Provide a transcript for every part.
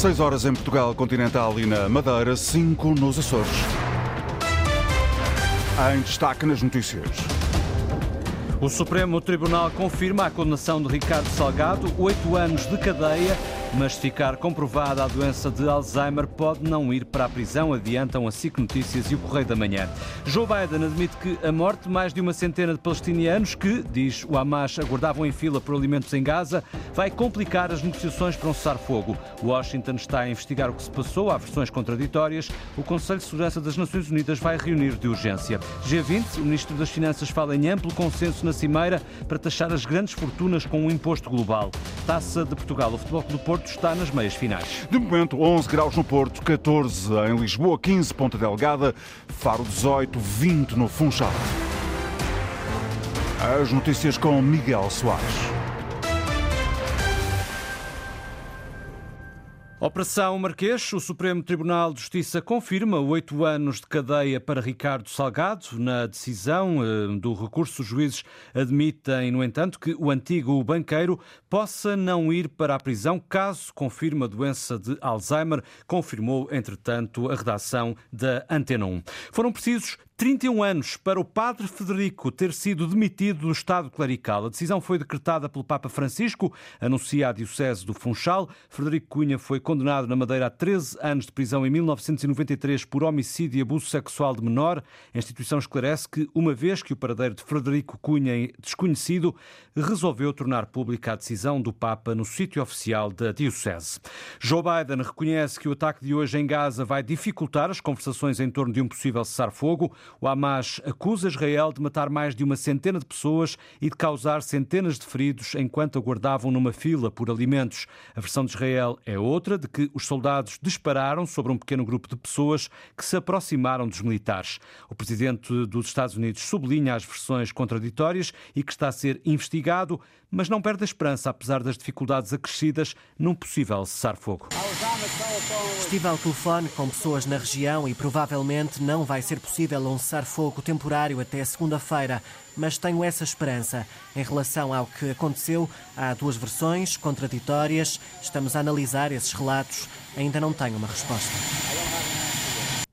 6 horas em Portugal Continental e na Madeira, 5 nos Açores. Em destaque nas notícias. O Supremo Tribunal confirma a condenação de Ricardo Salgado, oito anos de cadeia mas se ficar comprovada a doença de Alzheimer, pode não ir para a prisão, adiantam a SIC Notícias e o Correio da Manhã. Joe Biden admite que a morte de mais de uma centena de palestinianos que, diz o Hamas, aguardavam em fila por alimentos em Gaza, vai complicar as negociações para um cessar-fogo. Washington está a investigar o que se passou, há versões contraditórias. O Conselho de Segurança das Nações Unidas vai reunir de urgência. G20, o Ministro das Finanças fala em amplo consenso na Cimeira para taxar as grandes fortunas com um imposto global. Taça de Portugal, o Futebol do Porto Porto está nas meias finais. De momento, 11 graus no Porto, 14 em Lisboa, 15 Ponta Delgada, Faro 18, 20 no Funchal. As notícias com Miguel Soares. Operação Marquês. O Supremo Tribunal de Justiça confirma oito anos de cadeia para Ricardo Salgado. Na decisão eh, do recurso, os juízes admitem, no entanto, que o antigo banqueiro possa não ir para a prisão caso confirme a doença de Alzheimer, confirmou, entretanto, a redação da Antena 1. Foram precisos 31 anos para o padre Federico ter sido demitido do Estado clerical. A decisão foi decretada pelo Papa Francisco, anuncia a Diocese do Funchal. Frederico Cunha foi condenado na Madeira a 13 anos de prisão em 1993 por homicídio e abuso sexual de menor. A instituição esclarece que, uma vez que o paradeiro de Frederico Cunha desconhecido, resolveu tornar pública a decisão do Papa no sítio oficial da Diocese. Joe Biden reconhece que o ataque de hoje em Gaza vai dificultar as conversações em torno de um possível cessar-fogo. O Hamas acusa Israel de matar mais de uma centena de pessoas e de causar centenas de feridos enquanto aguardavam numa fila por alimentos. A versão de Israel é outra, de que os soldados dispararam sobre um pequeno grupo de pessoas que se aproximaram dos militares. O presidente dos Estados Unidos sublinha as versões contraditórias e que está a ser investigado, mas não perde a esperança, apesar das dificuldades acrescidas, num possível cessar-fogo. Estive ao telefone com pessoas na região e provavelmente não vai ser possível um cessar-fogo temporário até segunda-feira, mas tenho essa esperança. Em relação ao que aconteceu, há duas versões contraditórias. Estamos a analisar esses relatos. Ainda não tenho uma resposta.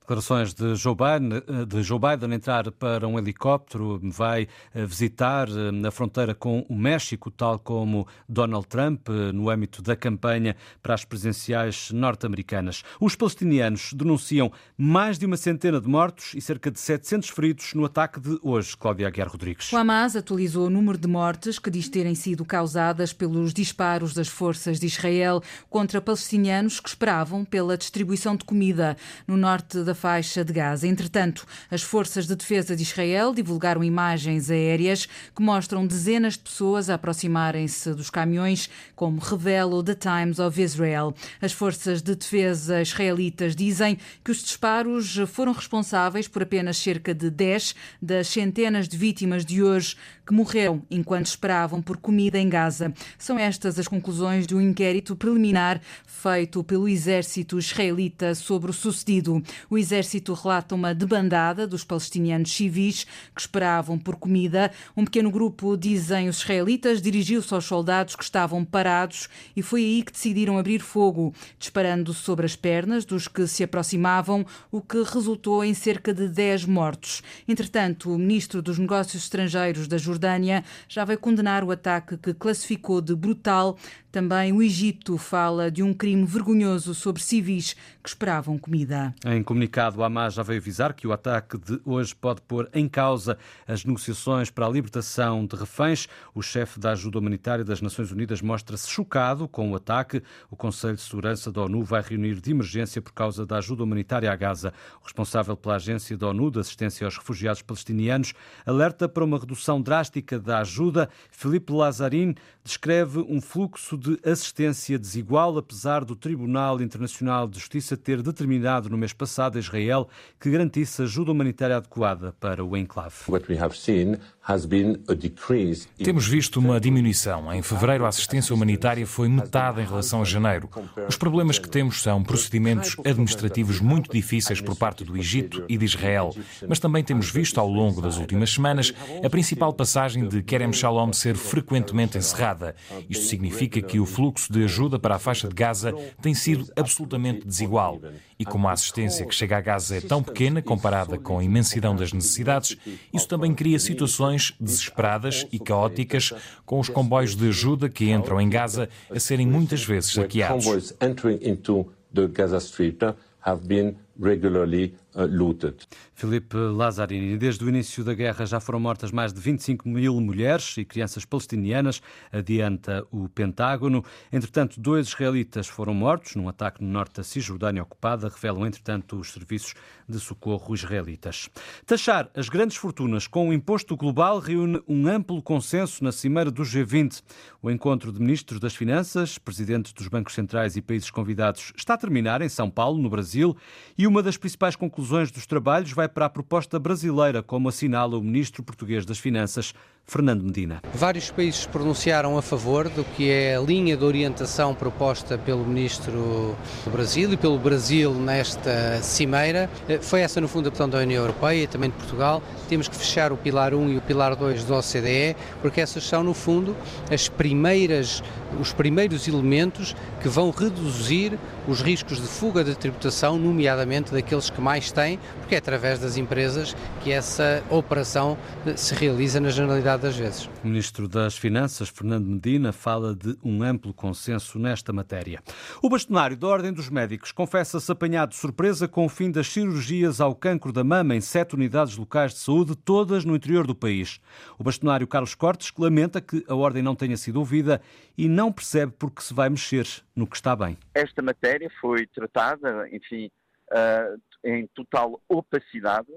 Declarações de Joe, Biden, de Joe Biden entrar para um helicóptero, vai eh, visitar eh, a fronteira com o México, tal como Donald Trump, eh, no âmbito da campanha para as presidenciais norte-americanas. Os palestinianos denunciam mais de uma centena de mortos e cerca de 700 feridos no ataque de hoje. Cláudia Aguiar Rodrigues. O Hamas atualizou o número de mortes que diz terem sido causadas pelos disparos das forças de Israel contra palestinianos que esperavam pela distribuição de comida no norte da faixa de Gaza. Entretanto, as forças de defesa de Israel divulgaram imagens aéreas que mostram dezenas de pessoas a aproximarem-se dos caminhões, como revela o The Times of Israel. As forças de defesa israelitas dizem que os disparos foram responsáveis por apenas cerca de 10 das centenas de vítimas de hoje que morreram enquanto esperavam por comida em Gaza. São estas as conclusões de um inquérito preliminar feito pelo exército israelita sobre o sucedido. O exército relata uma debandada dos palestinianos civis que esperavam por comida. Um pequeno grupo, dizem os israelitas, dirigiu-se aos soldados que estavam parados e foi aí que decidiram abrir fogo, disparando sobre as pernas dos que se aproximavam, o que resultou em cerca de 10 mortos. Entretanto, o ministro dos Negócios Estrangeiros da Jordânia já veio condenar o ataque que classificou de brutal. Também o Egito fala de um crime vergonhoso sobre civis que esperavam comida. Em comunicado, Hamas já veio avisar que o ataque de hoje pode pôr em causa as negociações para a libertação de reféns. O chefe da ajuda humanitária das Nações Unidas mostra-se chocado com o ataque. O Conselho de Segurança da ONU vai reunir de emergência por causa da ajuda humanitária à Gaza. O responsável pela Agência da ONU de Assistência aos Refugiados Palestinianos alerta para uma redução drástica da ajuda. Filipe Lazarin descreve um fluxo de assistência desigual, apesar do Tribunal Internacional de Justiça ter determinado no mês passado a Israel que garantisse ajuda humanitária adequada para o enclave. Temos visto uma diminuição. Em fevereiro, a assistência humanitária foi metade em relação a janeiro. Os problemas que temos são procedimentos administrativos muito difíceis por parte do Egito e de Israel, mas também temos visto ao longo das últimas semanas a principal passagem de Kerem Shalom ser frequentemente encerrada. Isto significa que o fluxo de ajuda para a faixa de Gaza tem sido absolutamente desigual. E como a assistência que chega a Gaza é tão pequena comparada com a imensidão das necessidades, isso também cria situações desesperadas e caóticas, com os comboios de ajuda que entram em Gaza a serem muitas vezes saqueados. Filipe Lazzarini, desde o início da guerra já foram mortas mais de 25 mil mulheres e crianças palestinianas, adianta o Pentágono. Entretanto, dois israelitas foram mortos num ataque no norte da Cisjordânia ocupada, revelam, entretanto, os serviços de socorro israelitas. Taxar as grandes fortunas com o imposto global reúne um amplo consenso na cimeira do G20. O encontro de ministros das Finanças, presidentes dos bancos centrais e países convidados está a terminar em São Paulo, no Brasil, e uma das principais conclusões dos trabalhos vai para a proposta brasileira, como assinala o ministro português das Finanças, Fernando Medina. Vários países pronunciaram a favor do que é a linha de orientação proposta pelo ministro do Brasil e pelo Brasil nesta cimeira. Foi essa, no fundo, a opção da União Europeia e também de Portugal. Temos que fechar o Pilar 1 e o Pilar 2 do OCDE, porque essas são, no fundo, as primeiras, os primeiros elementos que vão reduzir os riscos de fuga de tributação, nomeadamente daqueles que mais têm, porque é através das empresas que essa operação se realiza na generalidade das vezes. O Ministro das Finanças, Fernando Medina, fala de um amplo consenso nesta matéria. O bastonário da Ordem dos Médicos confessa-se apanhado de surpresa com o fim das cirurgias ao cancro da mama em sete unidades locais de saúde, todas no interior do país. O bastonário Carlos Cortes lamenta que a Ordem não tenha sido ouvida e não percebe porque se vai mexer no que está bem. Esta matéria foi tratada, enfim, uh, em total opacidade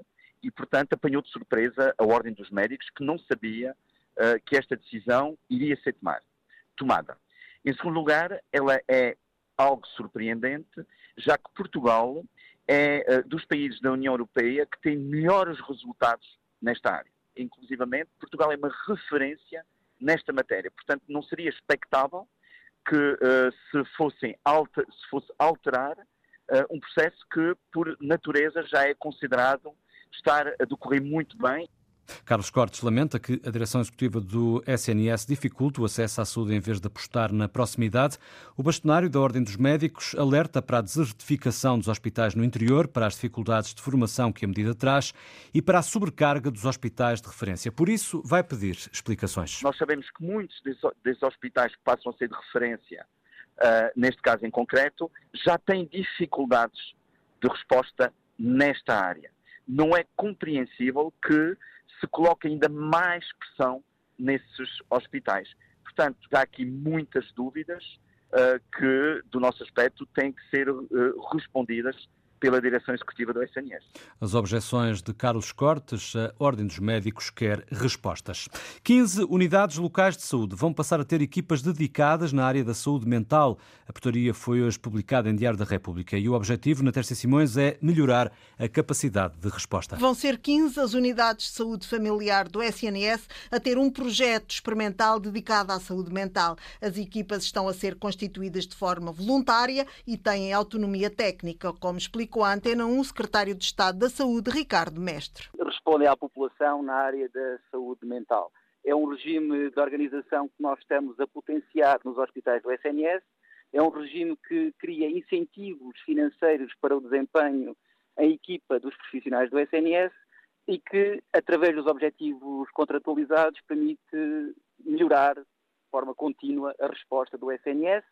e, portanto, apanhou de surpresa a Ordem dos Médicos, que não sabia uh, que esta decisão iria ser tomar, tomada. Em segundo lugar, ela é algo surpreendente, já que Portugal é uh, dos países da União Europeia que tem melhores resultados nesta área. Inclusivamente, Portugal é uma referência nesta matéria. Portanto, não seria expectável que uh, se, fossem alter, se fosse alterar um processo que, por natureza, já é considerado estar a decorrer muito bem. Carlos Cortes lamenta que a direção executiva do SNS dificulte o acesso à saúde em vez de apostar na proximidade. O bastonário da Ordem dos Médicos alerta para a desertificação dos hospitais no interior, para as dificuldades de formação que a medida traz e para a sobrecarga dos hospitais de referência. Por isso, vai pedir explicações. Nós sabemos que muitos desses hospitais que passam a ser de referência, uh, neste caso em concreto, já têm dificuldades de resposta nesta área não é compreensível que se coloque ainda mais pressão nesses hospitais. Portanto, há aqui muitas dúvidas uh, que, do nosso aspecto, têm que ser uh, respondidas pela direção executiva do SNS. As objeções de Carlos Cortes, a Ordem dos Médicos quer respostas. 15 unidades locais de saúde vão passar a ter equipas dedicadas na área da saúde mental. A portaria foi hoje publicada em Diário da República e o objetivo, na Terça Simões, é melhorar a capacidade de resposta. Vão ser 15 as unidades de saúde familiar do SNS a ter um projeto experimental dedicado à saúde mental. As equipas estão a ser constituídas de forma voluntária e têm autonomia técnica, como explica com a Antena 1 o secretário de Estado da Saúde, Ricardo Mestre. Respondem à população na área da saúde mental. É um regime de organização que nós estamos a potenciar nos hospitais do SNS. É um regime que cria incentivos financeiros para o desempenho em equipa dos profissionais do SNS e que, através dos objetivos contratualizados, permite melhorar de forma contínua a resposta do SNS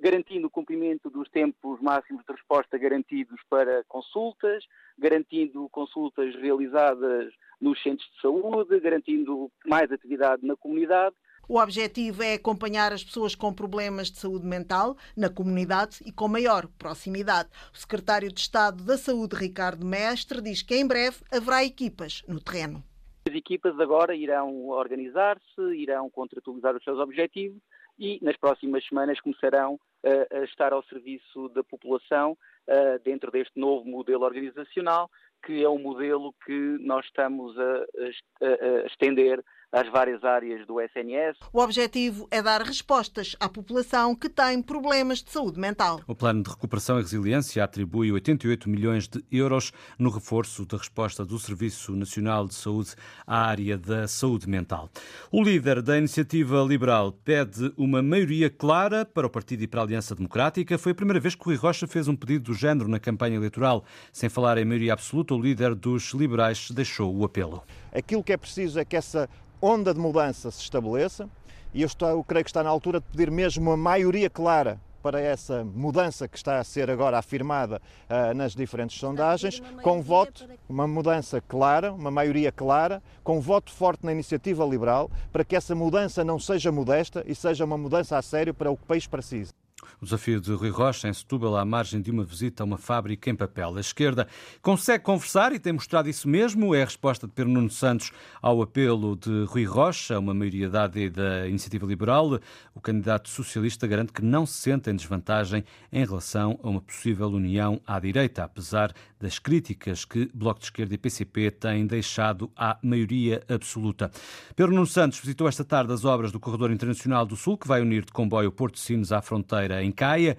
garantindo o cumprimento dos tempos máximos de resposta garantidos para consultas, garantindo consultas realizadas nos centros de saúde, garantindo mais atividade na comunidade. O objetivo é acompanhar as pessoas com problemas de saúde mental na comunidade e com maior proximidade. O secretário de Estado da Saúde, Ricardo Mestre, diz que em breve haverá equipas no terreno. As equipas agora irão organizar-se, irão contratualizar os seus objetivos e nas próximas semanas começarão uh, a estar ao serviço da população uh, dentro deste novo modelo organizacional, que é um modelo que nós estamos a estender às várias áreas do SNS. O objetivo é dar respostas à população que tem problemas de saúde mental. O Plano de Recuperação e Resiliência atribui 88 milhões de euros no reforço da resposta do Serviço Nacional de Saúde à área da saúde mental. O líder da Iniciativa Liberal pede uma maioria clara para o Partido e para a Aliança Democrática. Foi a primeira vez que o Rui Rocha fez um pedido do género na campanha eleitoral. Sem falar em maioria absoluta, o líder dos liberais deixou o apelo. Aquilo que é preciso é que essa onda de mudança se estabeleça e eu, estou, eu creio que está na altura de pedir mesmo uma maioria clara para essa mudança que está a ser agora afirmada uh, nas diferentes sondagens, com voto, uma mudança clara, uma maioria clara, com voto forte na iniciativa liberal, para que essa mudança não seja modesta e seja uma mudança a sério para o que o país precisa. O desafio de Rui Rocha, em Setúbal, à margem de uma visita a uma fábrica em papel. A esquerda consegue conversar e tem mostrado isso mesmo. É a resposta de Pedro Nuno Santos ao apelo de Rui Rocha, uma maioria da Iniciativa Liberal. O candidato socialista garante que não se sente em desvantagem em relação a uma possível união à direita, apesar das críticas que Bloco de Esquerda e PCP têm deixado à maioria absoluta. Pedro Nuno Santos visitou esta tarde as obras do Corredor Internacional do Sul, que vai unir de comboio Porto Sines à fronteira em Caia.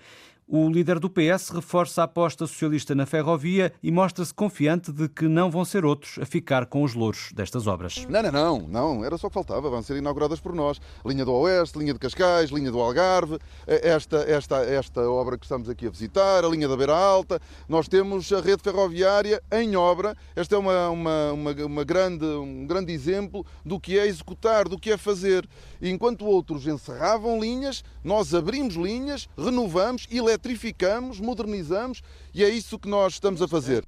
O líder do PS reforça a aposta socialista na ferrovia e mostra-se confiante de que não vão ser outros a ficar com os louros destas obras. Não, não, não, não, era só que faltava, vão ser inauguradas por nós. Linha do Oeste, linha de Cascais, linha do Algarve, eh, esta, esta, esta obra que estamos aqui a visitar, a linha da Beira Alta. Nós temos a rede ferroviária em obra. Este é uma, uma, uma, uma grande, um grande exemplo do que é executar, do que é fazer. E enquanto outros encerravam linhas, nós abrimos linhas, renovamos e eletrificamos, modernizamos e é isso que nós estamos a fazer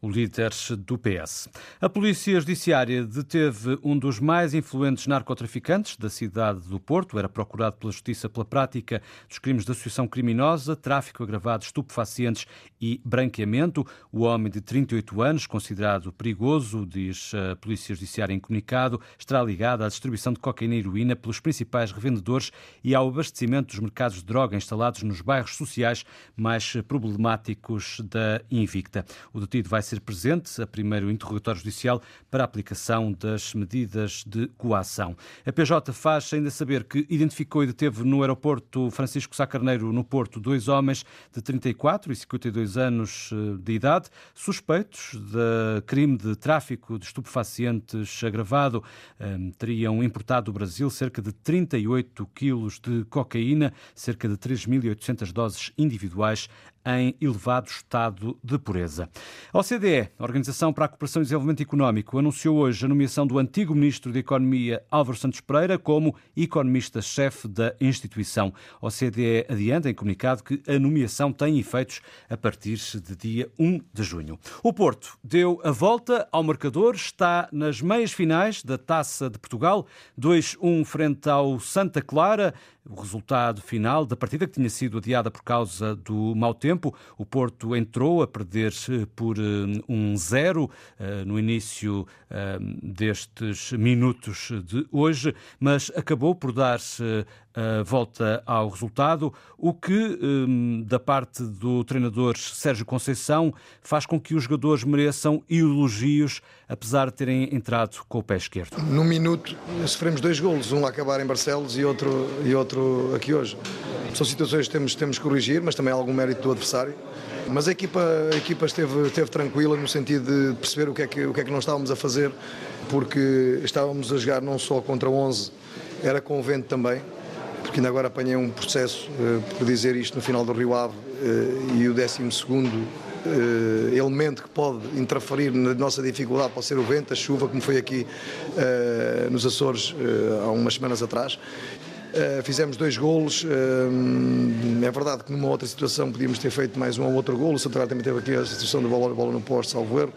o líder do PS. A Polícia Judiciária deteve um dos mais influentes narcotraficantes da cidade do Porto. Era procurado pela Justiça pela prática dos crimes de associação criminosa, tráfico agravado, estupefacientes e branqueamento. O homem de 38 anos, considerado perigoso, diz a Polícia Judiciária em comunicado, estará ligado à distribuição de cocaína e heroína pelos principais revendedores e ao abastecimento dos mercados de droga instalados nos bairros sociais mais problemáticos da Invicta. O detido vai ser presente a primeiro interrogatório judicial para a aplicação das medidas de coação. A PJ faz ainda saber que identificou e deteve no aeroporto Francisco Sá Carneiro, no Porto, dois homens de 34 e 52 anos eh, de idade, suspeitos de crime de tráfico de estupefacientes agravado. Ehm, teriam importado do Brasil cerca de 38 quilos de cocaína, cerca de 3.800 doses individuais em elevado estado de pureza. A OCDE, a Organização para a Cooperação e Desenvolvimento Económico, anunciou hoje a nomeação do antigo Ministro da Economia Álvaro Santos Pereira como economista-chefe da instituição. A OCDE adianta em comunicado que a nomeação tem efeitos a partir de dia 1 de junho. O Porto deu a volta ao marcador, está nas meias finais da Taça de Portugal, 2-1 frente ao Santa Clara o resultado final da partida que tinha sido adiada por causa do mau tempo. O Porto entrou a perder por 1-0 um eh, no início eh, destes minutos de hoje, mas acabou por dar-se volta ao resultado, o que, hum, da parte do treinador Sérgio Conceição, faz com que os jogadores mereçam elogios, apesar de terem entrado com o pé esquerdo. Num minuto sofremos dois golos, um a acabar em Barcelos e outro, e outro aqui hoje. São situações que temos, temos que corrigir, mas também há algum mérito do adversário. Mas a equipa, a equipa esteve, esteve tranquila no sentido de perceber o que, é que, o que é que não estávamos a fazer, porque estávamos a jogar não só contra 11, era com o vento também porque ainda agora apanhei um processo uh, por dizer isto no final do Rio Ave uh, e o 12 segundo uh, elemento que pode interferir na nossa dificuldade pode ser o vento, a chuva, como foi aqui nos Açores há umas semanas atrás. Fizemos dois golos. É verdade que numa outra situação podíamos ter feito mais um ou outro golo. O Santarém também teve aqui a situação de bola, bola no posto, salvo erro.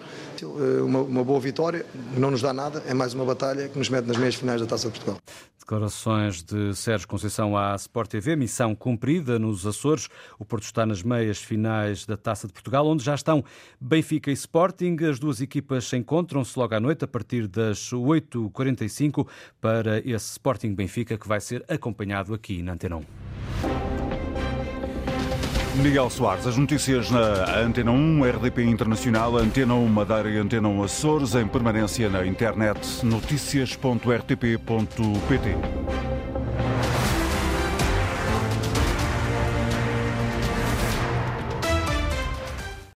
Uma, uma, boa vitória, não nos dá nada, é mais uma batalha que nos mete nas meias finais da Taça de Portugal. Declarações de Sérgio Conceição à Sport TV, missão cumprida nos Açores. O Porto está nas meias finais da Taça de Portugal, onde já estão Benfica e Sporting. As duas equipas encontram-se logo à noite, a partir das 8h45, para esse Sporting Benfica que vai ser acompanhado aqui na Antena 1. Miguel Soares, as notícias na Antena 1, RDP Internacional, Antena 1 Madeira e Antena 1 Açores, em permanência na internet, notícias.rtp.pt.